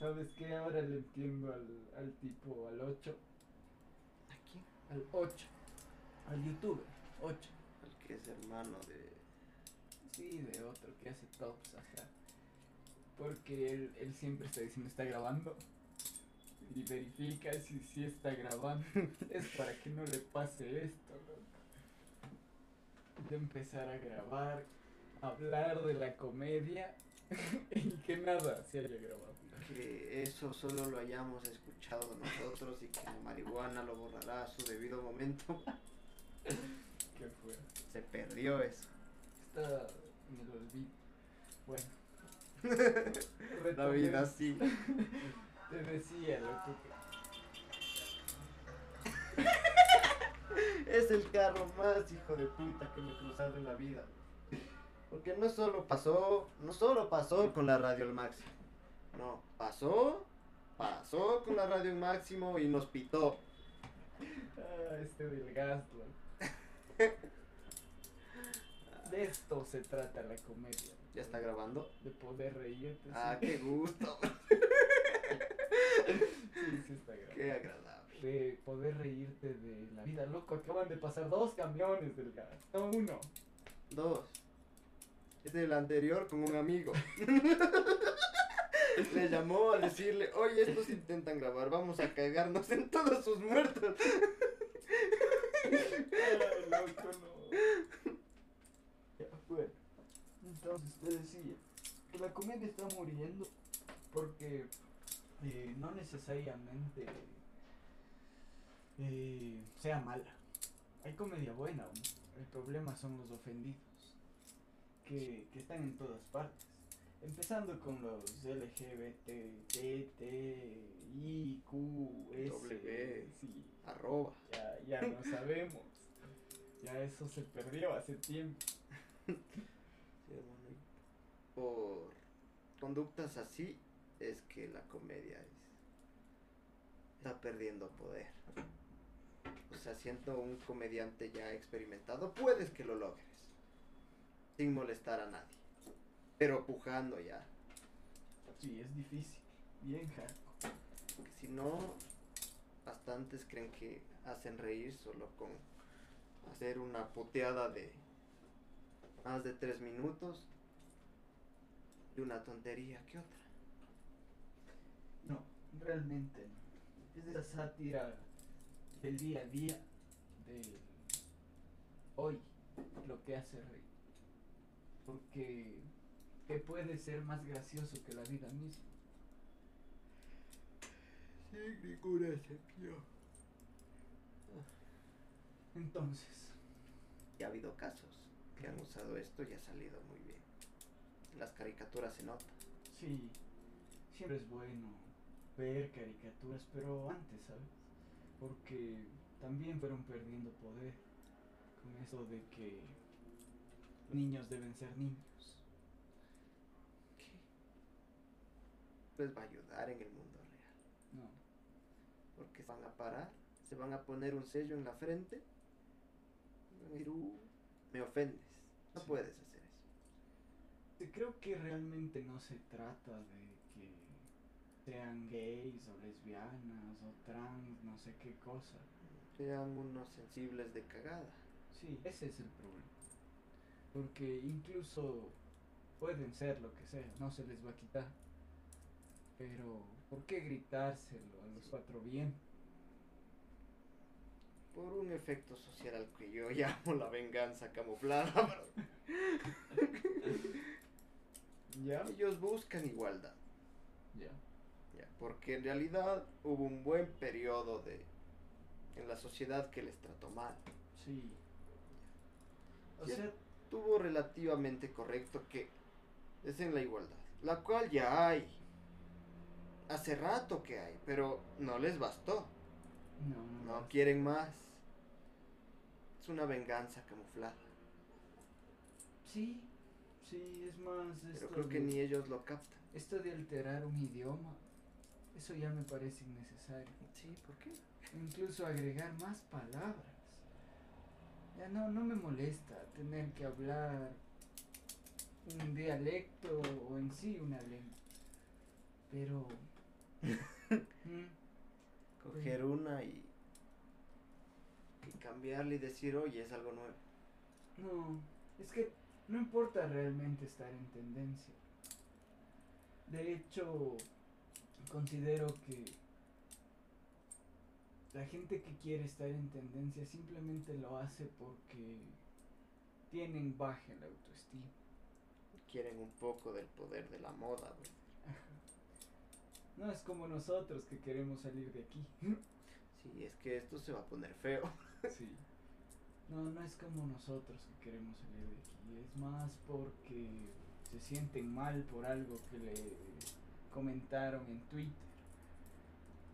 ¿Sabes qué? Ahora le entiendo al, al tipo, al 8. Aquí. Al 8. Al youtuber. 8. El que es hermano de. Sí, de otro que hace tops, ajá. Porque él, él siempre está diciendo, está grabando. Y verifica si, si está grabando. es para que no le pase esto, loco. De empezar a grabar, hablar de la comedia y que nada se haya grabado. Que eso solo lo hayamos escuchado nosotros y que la marihuana lo borrará a su debido momento. ¿Qué fue? Se perdió eso. Está en el olvido. Bueno. La vida sí. Te decía, loco, Es el carro más hijo de puta que me he cruzado en la vida. Porque no solo pasó, no solo pasó con la radio al máximo. No, pasó, pasó con la radio máximo y nos pitó. Ah, este del gas. De esto se trata la comedia. ¿Ya está grabando? De poder reírte. Ah, sí. qué gusto. Sí, sí está grabando. Qué agradable. De poder reírte de la vida, loco. Acaban de pasar dos camiones del gas. No uno. Dos. Es el anterior con un amigo. Le llamó a decirle, oye, estos intentan grabar, vamos a cagarnos en todos sus muertos. Ay, loco, no. Ya, bueno. Entonces te decía que la comedia está muriendo porque eh, no necesariamente eh, sea mala. Hay comedia buena, aún. el problema son los ofendidos que, que están en todas partes. Empezando con los LGBT, T, T, I, Q, S, W. sí, Arroba. ya, ya no sabemos. Ya eso se perdió hace tiempo. Sí, Por conductas así es que la comedia es, está perdiendo poder. O sea, siendo un comediante ya experimentado, puedes que lo logres. Sin molestar a nadie. Pero pujando ya. Sí, es difícil. Bien hardcore. Porque si no, bastantes creen que hacen reír solo con hacer una puteada de más de tres minutos y una tontería que otra. No, realmente no. Es esa sátira del día a día, del hoy, lo que hace reír. Porque, ¿qué puede ser más gracioso que la vida misma? Sin ninguna excepción. Entonces, Y ha habido casos que han usado esto y ha salido muy bien. Las caricaturas se nota. sí, siempre es bueno ver caricaturas, pero antes, ¿sabes? Porque también fueron perdiendo poder con eso de que niños deben ser niños. ¿Qué? Les va a ayudar en el mundo real. No. Porque se van a parar, se van a poner un sello en la frente. van a decir, "Uh, me ofendes. No Sí. puedes hacer eso. Eh, Creo que realmente no se trata de que sean gays o lesbianas o trans, no sé qué cosa. Sean unos sensibles de cagada. Sí, ese es el problema. Porque incluso pueden ser lo que sea, no se les va a quitar. Pero, ¿por qué gritárselo a los cuatro bien? Por un efecto social al que yo llamo la venganza camuflada. ¿Ya? Ellos buscan igualdad. Ya. Ya, porque en realidad hubo un buen periodo de en la sociedad que les trató mal. Sí. O sea, Tuvo relativamente correcto que es en la igualdad, la cual ya hay. Hace rato que hay, pero no les bastó. no, no. No quieren más. Es una venganza camuflada. Sí, sí, es más. Pero creo que ni ellos lo captan. Esto de alterar un idioma, eso ya me parece innecesario. Sí, ¿por qué? Incluso agregar más palabras. Ya no, no me molesta tener que hablar un dialecto o en sí una lengua. Pero Coger una y, y cambiarle y decir, oye, es algo nuevo. No, es que no importa realmente estar en tendencia. De hecho, considero que la gente que quiere estar en tendencia simplemente lo hace porque tienen baja la autoestima. Quieren un poco del poder de la moda, güey. No es como nosotros que queremos salir de aquí. Sí, es que esto se va a poner feo. Sí. No, no es como nosotros que queremos salir de aquí. Es más porque se sienten mal por algo que le comentaron en Twitter.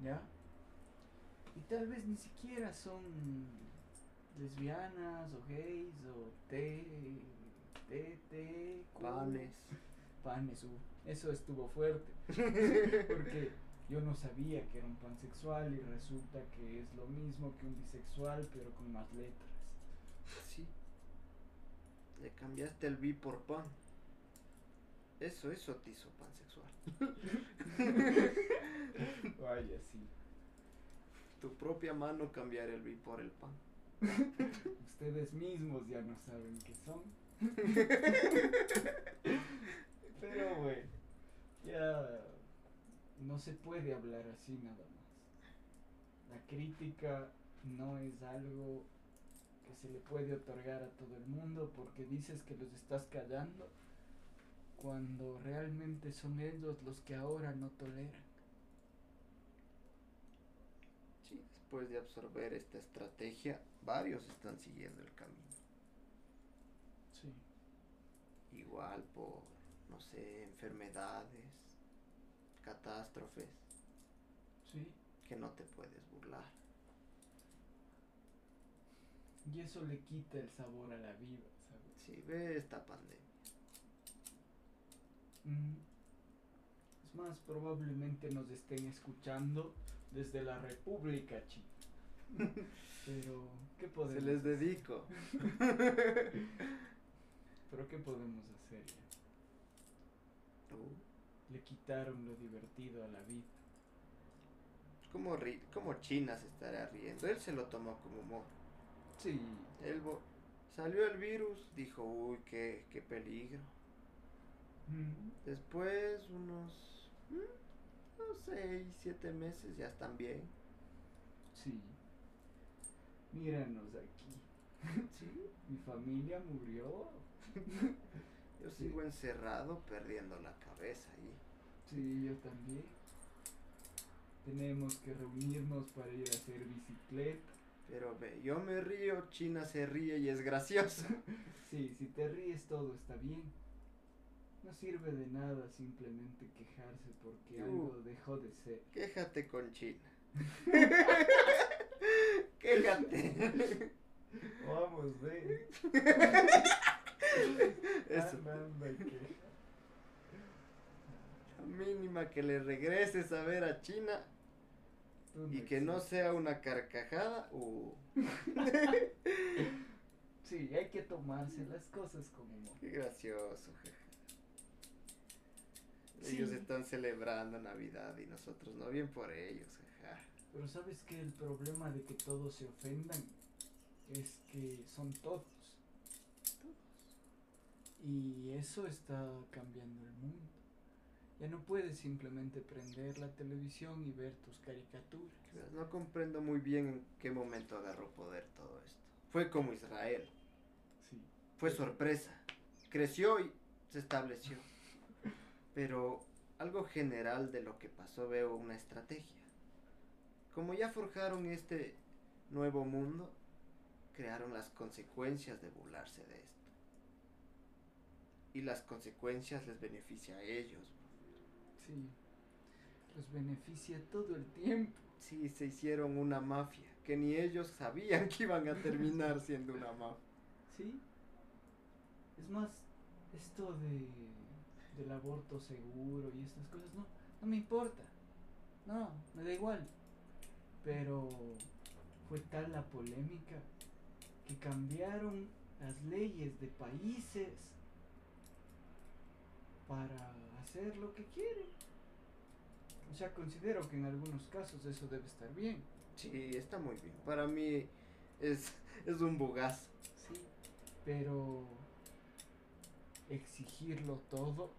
¿Ya? Y tal vez ni siquiera son lesbianas o gays o T, T, T, Q. Panes. Panes, uh, eso estuvo fuerte. Porque yo no sabía que era un pansexual y resulta que es lo mismo que un bisexual pero con más letras. Sí. Le cambiaste el bi por pan. Eso, eso te hizo pansexual. Vaya, sí. Tu propia mano cambiar el bi por el pan. Ustedes mismos ya no saben qué son. Pero bueno, ya no se puede hablar así nada más. La crítica no es algo que se le puede otorgar a todo el mundo porque dices que los estás callando cuando realmente son ellos los que ahora no toleran. Sí, después de absorber esta estrategia, varios están siguiendo el camino. Sí. Igual por, no sé, enfermedades, catástrofes, Sí. que no te puedes burlar. Y eso le quita el sabor a la vida, ¿sabes? Sí, ve esta pandemia. Mm. Es más, probablemente nos estén escuchando desde la República China. Pero, ¿qué podemos Se les dedico. Pero, ¿qué podemos hacer ya? Le quitaron lo divertido a la vida. ¿Cómo, ri- cómo China se estará riendo? Él se lo tomó como humor. Sí. Él salió el virus, dijo, uy, qué, qué peligro. Mm. Después, unos, mm, unos seis, siete meses, ya están bien. Sí. Míranos aquí. Sí, Mi familia murió. yo Sí. sigo encerrado perdiendo la cabeza ahí. Sí, yo también. Tenemos que reunirnos para ir a hacer bicicleta. Pero ve, yo me río, China se ríe y es gracioso. Sí, si te ríes todo está bien. No sirve de nada simplemente quejarse porque Uh. algo dejó de ser. Quéjate con China. Quéjate. Vamos, ve. Eso. Anda, que- La mínima que le regreses a ver a China y que no sea una carcajada. Uh, Sí, hay que tomarse las cosas como humor. qué gracioso. Sí. Ellos están celebrando Navidad y nosotros no bien por ellos. Pero sabes que el problema de que todos se ofendan es que son todos. Y eso está cambiando el mundo. Ya no puedes simplemente prender la televisión y ver tus caricaturas. No comprendo muy bien en qué momento agarró poder todo esto. Fue como Israel. Sí. Fue sorpresa. Creció y se estableció. Pero algo general de lo que pasó veo una estrategia. Como ya forjaron este nuevo mundo, crearon las consecuencias de burlarse de esto. Y las consecuencias les beneficia a ellos. Sí. Los beneficia todo el tiempo. Sí, se hicieron una mafia, que ni ellos sabían que iban a terminar siendo una mafia. ¿Sí? Es más, esto de del aborto seguro y estas cosas, no, no me importa. No, me da igual. Pero fue tal la polémica que cambiaron las leyes de países para hacer lo que quieren. O sea, considero que en algunos casos eso debe estar bien. Sí, está muy bien. Para mí es, es un bugazo. Sí, pero exigirlo todo.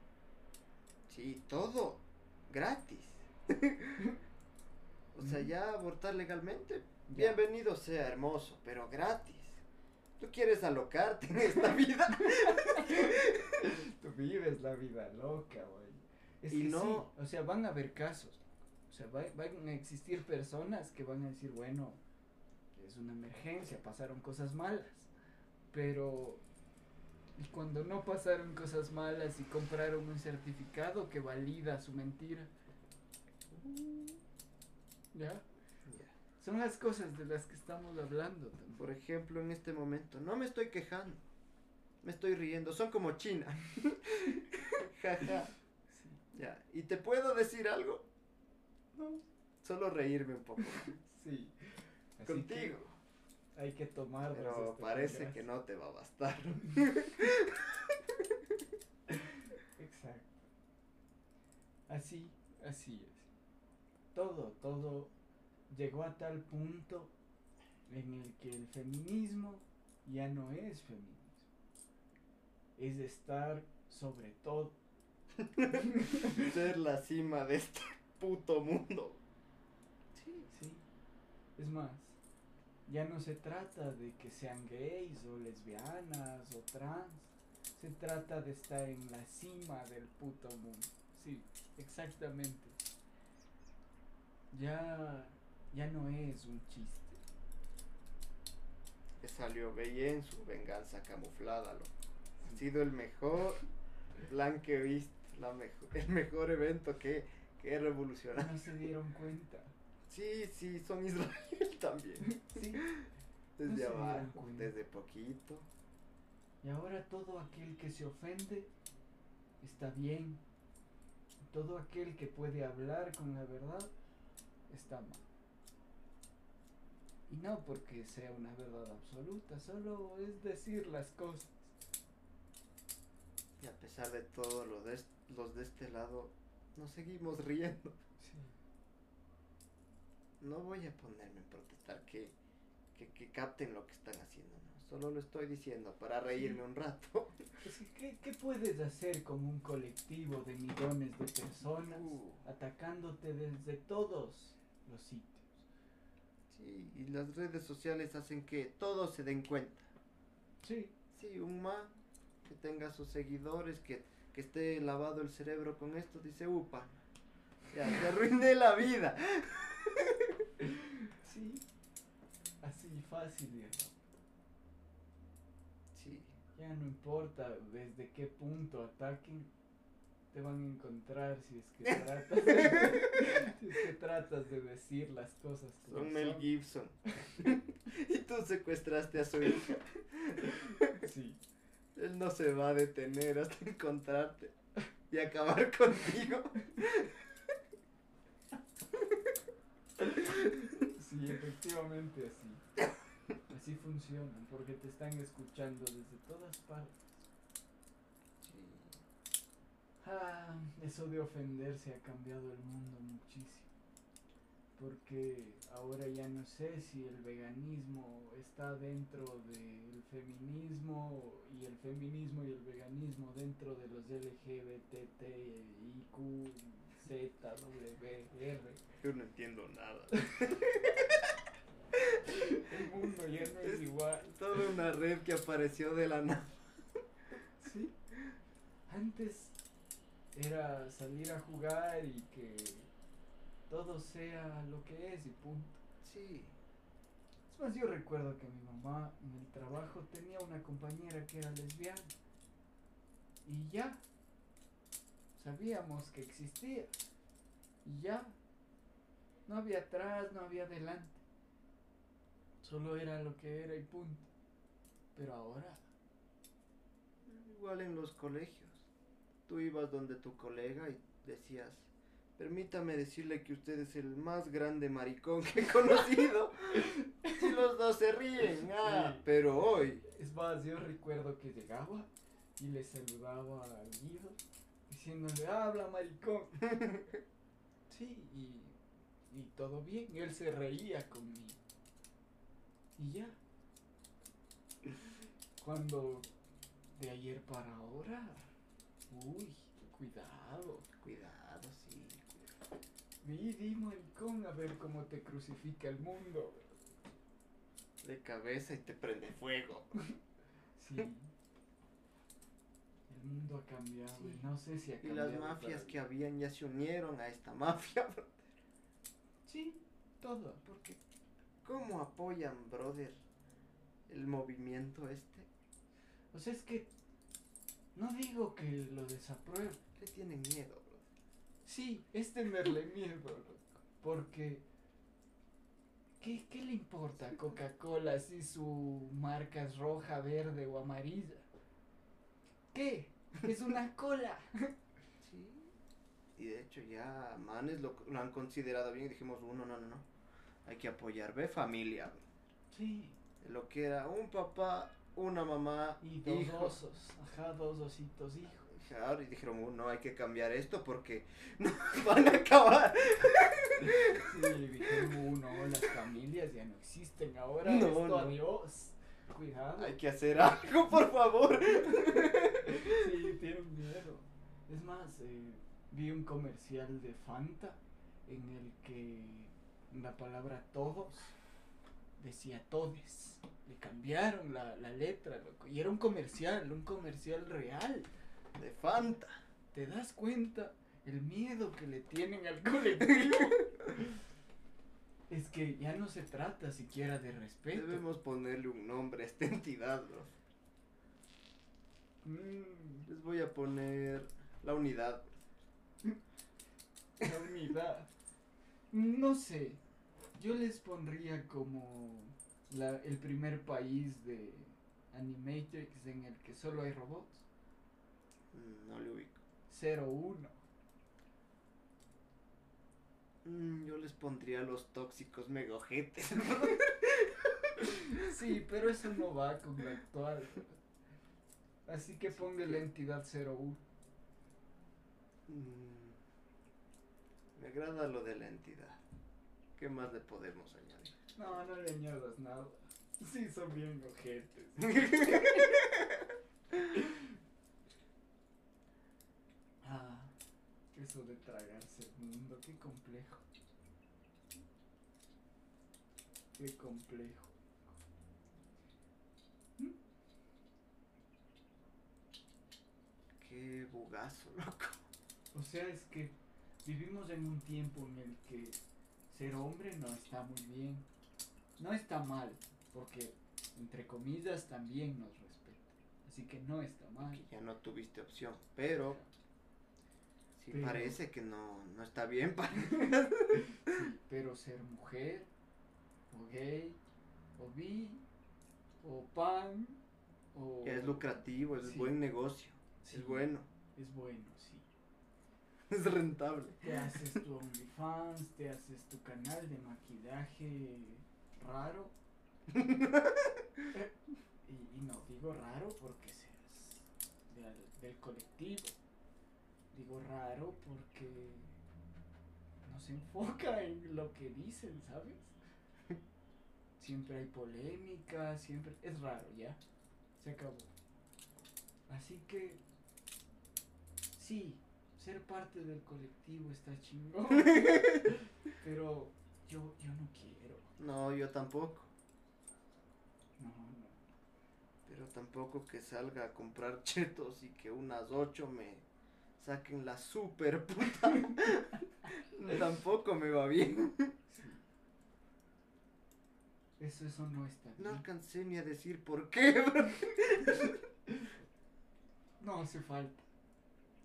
Sí, todo gratis. o sea, ya abortar legalmente, Ya. bienvenido sea hermoso, pero gratis. ¿Tú quieres alocarte en esta vida? Vives la vida loca, güey. Es Y que no- sí, o sea, van a haber casos. O sea, va- van a existir personas que van a decir, bueno, es una emergencia, pasaron cosas malas. Pero, y cuando no pasaron cosas malas y compraron un certificado que valida su mentira? ¿Ya? Ya. Son las cosas de las que estamos hablando. también. Por ejemplo, en este momento, no me estoy quejando. Me estoy riendo, son como China. Jaja. Sí. Ya. ¿Y te puedo decir algo? No. Solo reírme un poco. Sí. Así que Contigo. hay que tomar. Pero parece que no te va a bastar. Exacto. Así, así es. Todo, todo llegó a tal punto en el que el feminismo ya no es feminismo. Es estar sobre todo. Ser la cima de este puto mundo. Sí, sí. Es más, ya no se trata de que sean gays o lesbianas o trans. Se trata de estar en la cima del puto mundo. Sí, exactamente. Ya, ya no es un chiste. Que salió Bella en su venganza camuflada, loco. Ha sido el mejor plan que he visto. La mejor, el mejor evento que, que he revolucionado. No se dieron cuenta. Sí, sí, son Israel también. Sí. Desde No abajo, desde poquito. Y ahora todo aquel que se ofende está bien. Todo aquel que puede hablar con la verdad está mal. Y no porque sea una verdad absoluta, solo es decir las cosas. Y a pesar de todo, lo de, los de este lado nos seguimos riendo. No voy a ponerme a protestar que, que, que capten lo que están haciendo, ¿no? Solo lo estoy diciendo para reírme un rato. Es que, ¿qué, qué puedes hacer con un colectivo de millones de personas Uh. atacándote desde todos los sitios? Sí, y las redes sociales hacen que todos se den cuenta. Sí, Sí, un ma que tenga sus seguidores, que, que esté lavado el cerebro con esto, dice, upa, ya, te arruiné la vida. sí. Así fácil, viejo. Sí, Ya no importa desde qué punto ataquen, te van a encontrar si es que tratas de, si es que tratas de decir las cosas como son Mel son. Gibson. y tú secuestraste a su hija. Sí, Él no se va a detener hasta encontrarte y acabar contigo. sí, efectivamente así. Así funcionan, porque te están escuchando desde todas partes. Ah, eso de ofenderse ha cambiado el mundo muchísimo. Porque ahora ya no sé si el veganismo está dentro del feminismo y el feminismo y el veganismo dentro de los LGBTIQZWR. Yo no entiendo nada. El mundo ya no es Es igual. toda una red que apareció de la nada. Sí. Antes era salir a jugar y que todo sea lo que es y punto. Sí. Es más, yo recuerdo que mi mamá en el trabajo tenía una compañera que era lesbiana. Y ya. Sabíamos que existía. Y ya. No había atrás, no había adelante. Solo era lo que era y punto. Pero ahora. Igual en los colegios. Tú ibas donde tu colega y decías, permítame decirle que usted es el más grande maricón que he conocido. y los dos se ríen. Ah, Sí. pero hoy. Es más, yo recuerdo que llegaba y le saludaba a Guido diciéndole, habla maricón. Sí, y, y todo bien. Y él se reía conmigo. Y ya. Cuando de ayer para ahora. Uy, cuidado. Cuidado. Cuidado. Di, di, maricón, a ver cómo te crucifica el mundo. De cabeza y te prende fuego. Sí. El mundo ha cambiado. y. No sé si ha Y cambiado. las mafias que habían ya se unieron a esta mafia. bro. bien. Sí, todo. Porque, ¿cómo apoyan, brother, el movimiento este? O sea, es que. No digo que lo desapruebo. Le tienen miedo. Sí, es tenerle miedo. Porque. ¿Qué, qué le importa Coca-Cola si su marca es roja, verde o amarilla? ¿Qué? Es una cola. Sí. Y de hecho ya Manes lo, lo han considerado bien y dijimos, uno, no, no, no. Hay que apoyar, ve familia. Sí. Lo que era un papá, una mamá, Y dos osos. Ajá, dos ositos hijos. Y dijeron, "Uh, no hay que cambiar esto porque nos van a acabar. Sí, dijeron, "Uh, no, las familias ya no existen ahora. No, esto, no. adiós. Cuidado. Hay que hacer algo, por favor. Sí, tienen miedo. Es más, eh, vi un comercial de Fanta en el que la palabra todos decía todes. Le cambiaron la, la letra, loco. Y era un comercial, un comercial real. De Fanta. ¿Te das cuenta el miedo que le tienen al colectivo? es que ya no se trata siquiera de respeto. Debemos ponerle un nombre a esta entidad, bro. Mm, Les voy a poner la unidad. la unidad. No sé. Yo les pondría como la- el primer país de Animatrix en el que solo hay robots. Mm, No le ubico. 01. Mm, yo les pondría los tóxicos megojetes. Sí, pero eso no va con lo actual. Así que ponga la entidad 01. Mm, me agrada lo de la entidad. ¿Qué más le podemos añadir? No, no le añadas nada. Sí, son bien ojetes. eso de tragarse el mundo, qué complejo. Qué complejo. Qué bugazo, loco. O sea, es que vivimos en un tiempo en el que ser hombre no está muy bien. No está mal, porque entre comillas también nos respeta. Así que no está mal. Ya no tuviste opción, pero sí Pero- parece que no, no está bien para... Sí, pero ser mujer, o gay, o bi, o pan, o... Es lucrativo, es Sí. buen negocio, Sí, es bueno, Es bueno, sí. es rentable. Te haces tu OnlyFans, te haces tu canal de maquillaje raro. Eh, y, y no digo raro porque seas del, del colectivo. Digo raro porque no se enfoca en lo que dicen, ¿sabes? Siempre hay polémica, siempre... Es raro, ya. Se acabó. Así que... Sí, ser parte del colectivo está chingón. pero yo, yo no quiero. No, yo tampoco, No, no. pero tampoco que salga a comprar chetos y que unas ocho me saquen la super puta. tampoco me va bien. Eso, eso no está No bien. alcancé ni a decir por qué, bro. No hace falta.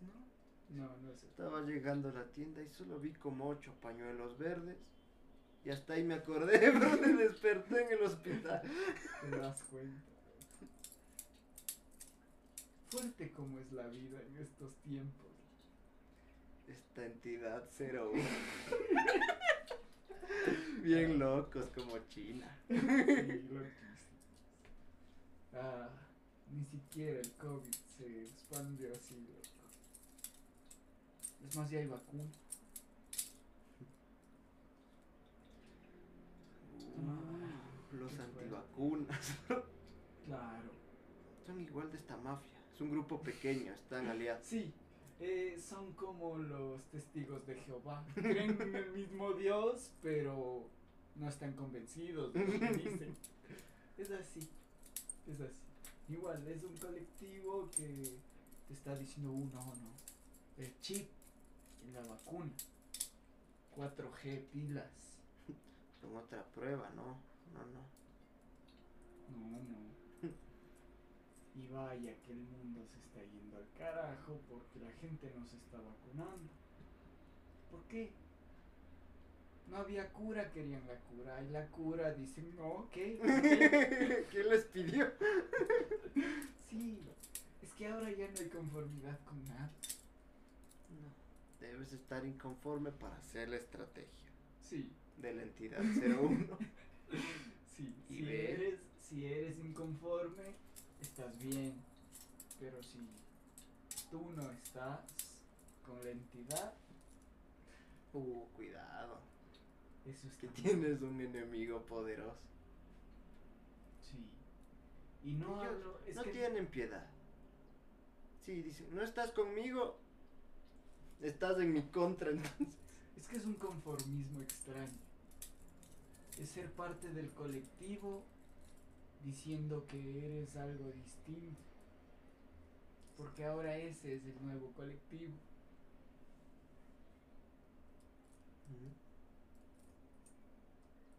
No, No, no hace falta. Estaba llegando a la tienda y solo vi como ocho pañuelos verdes. Y hasta ahí me acordé, bro, me desperté en el hospital. Te das cuenta fuerte como es la vida en estos tiempos. Esta entidad 01. Bien ah. locos como China. Sí, loquísimos. Ah, ni siquiera el COVID se expandió así, loco. Es más, ya hay vacuna. Los antivacunas. claro. Son igual de esta mafia. Es un grupo pequeño, están aliados. Sí, eh, son como los testigos de Jehová. Creen en el mismo Dios, pero no están convencidos de lo que dicen. Es así, es así. Igual, es un colectivo que te está diciendo, uh, no, no, el chip, la vacuna, 4G, pilas. Son otra prueba, ¿no? No, no. No, no. Y vaya que el mundo se está yendo al carajo porque la gente no se está vacunando. ¿Por qué? No había cura, querían la cura. Hay la cura, dicen, no, ¿qué? ¿Por qué? ¿Quién les pidió? Sí, es que ahora ya no hay conformidad con nada. No. Debes estar inconforme para hacer la estrategia Sí, de la entidad 01. sí. Y Si eres, si eres inconforme, estás bien. Pero si tú no estás con la entidad, Uh, cuidado. eso Que está mal. tienes un enemigo poderoso. Sí. Y no Ellos hablo, es no que tienen piedad. Sí, dicen, no estás conmigo, estás en mi contra entonces. es que es un conformismo extraño. Es ser parte del colectivo diciendo que eres algo distinto. Porque ahora ese es el nuevo colectivo.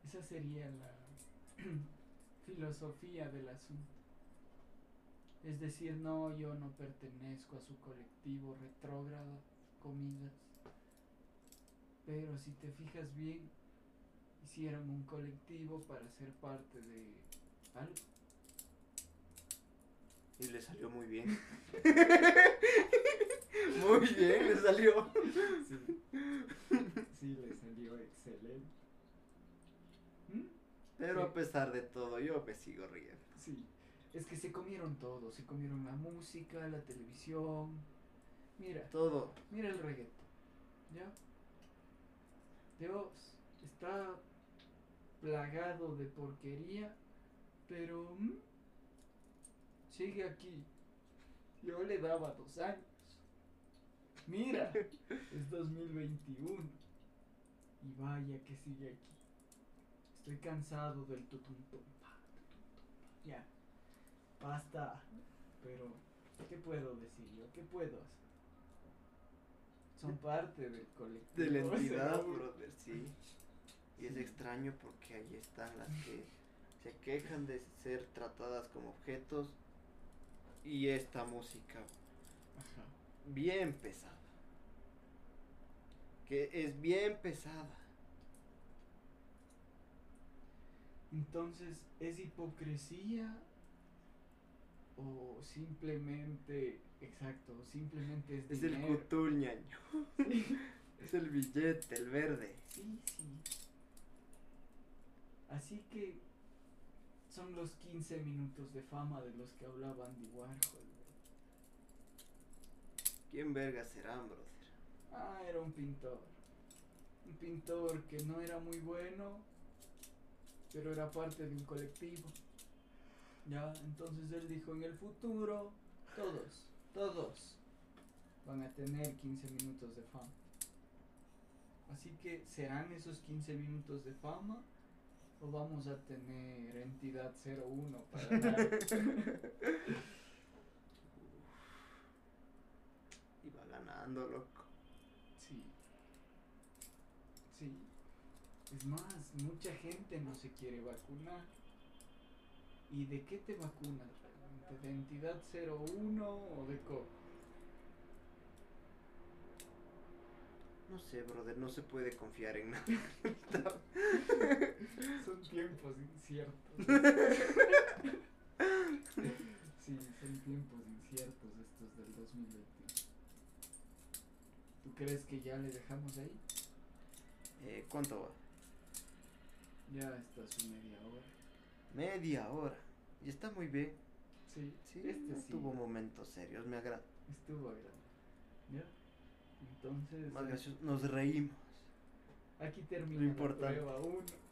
Esa sería la filosofía del asunto. Es decir, no, yo no pertenezco a su colectivo retrógrado, comillas. Pero si te fijas bien, hicieron un colectivo para ser parte de Y le salió muy bien. muy bien, le salió. Sí, sí le salió excelente. ¿Mm? Pero Sí. a pesar de todo, yo me sigo riendo. Sí, es que se comieron todo, se comieron la música, la televisión. Mira, Todo. mira el reggaetón, ¿ya? Dios, está plagado de porquería, pero ¿mm? sigue aquí. Yo le daba dos años. Mira, es 2021 y vaya que sigue aquí. Estoy cansado del tutum tum, pa, tutum, tum, pa. Ya, basta. Pero, ¿qué puedo decir yo? ¿Qué puedo hacer? Son parte del colectivo. De la entidad, brother, sí. Y es extraño porque ahí están las que se quejan de ser tratadas como objetos. Y esta música Ajá. bien pesada. Que es bien pesada. Entonces, ¿es hipocresía? O simplemente, exacto, simplemente es Es el dinero? cutul, ñaño. Sí. Es el billete, el verde. Sí, sí. Así que son los 15 minutos de fama de los que hablaba Andy Warhol. ¿Quién verga serán, brother? Ah, era un pintor. Un pintor que no era muy bueno, pero era parte de un colectivo. Ya, entonces él dijo, en el futuro, todos, todos van a tener 15 minutos de fama. Así que, ¿serán esos 15 minutos de fama? ¿O vamos a tener entidad 01 para dar? Y va ganando, loco. Sí. Sí. Es más, mucha gente no se quiere vacunar. ¿Y de qué te vacunas realmente? ¿De entidad 01 o de COVID? No sé, brother, no se puede confiar en nada. Son tiempos inciertos. sí, son tiempos inciertos estos del 2021. ¿Tú crees que ya le dejamos ahí? Eh, ¿Cuánto va? Ya está su media hora. Media hora. Y está muy bien. Sí, Sí, este no sí. tuvo momentos serios, me agrada. Estuvo agradable. ¿Ya? Entonces, Más eh, gracioso, nos reímos. aquí termina la prueba 1.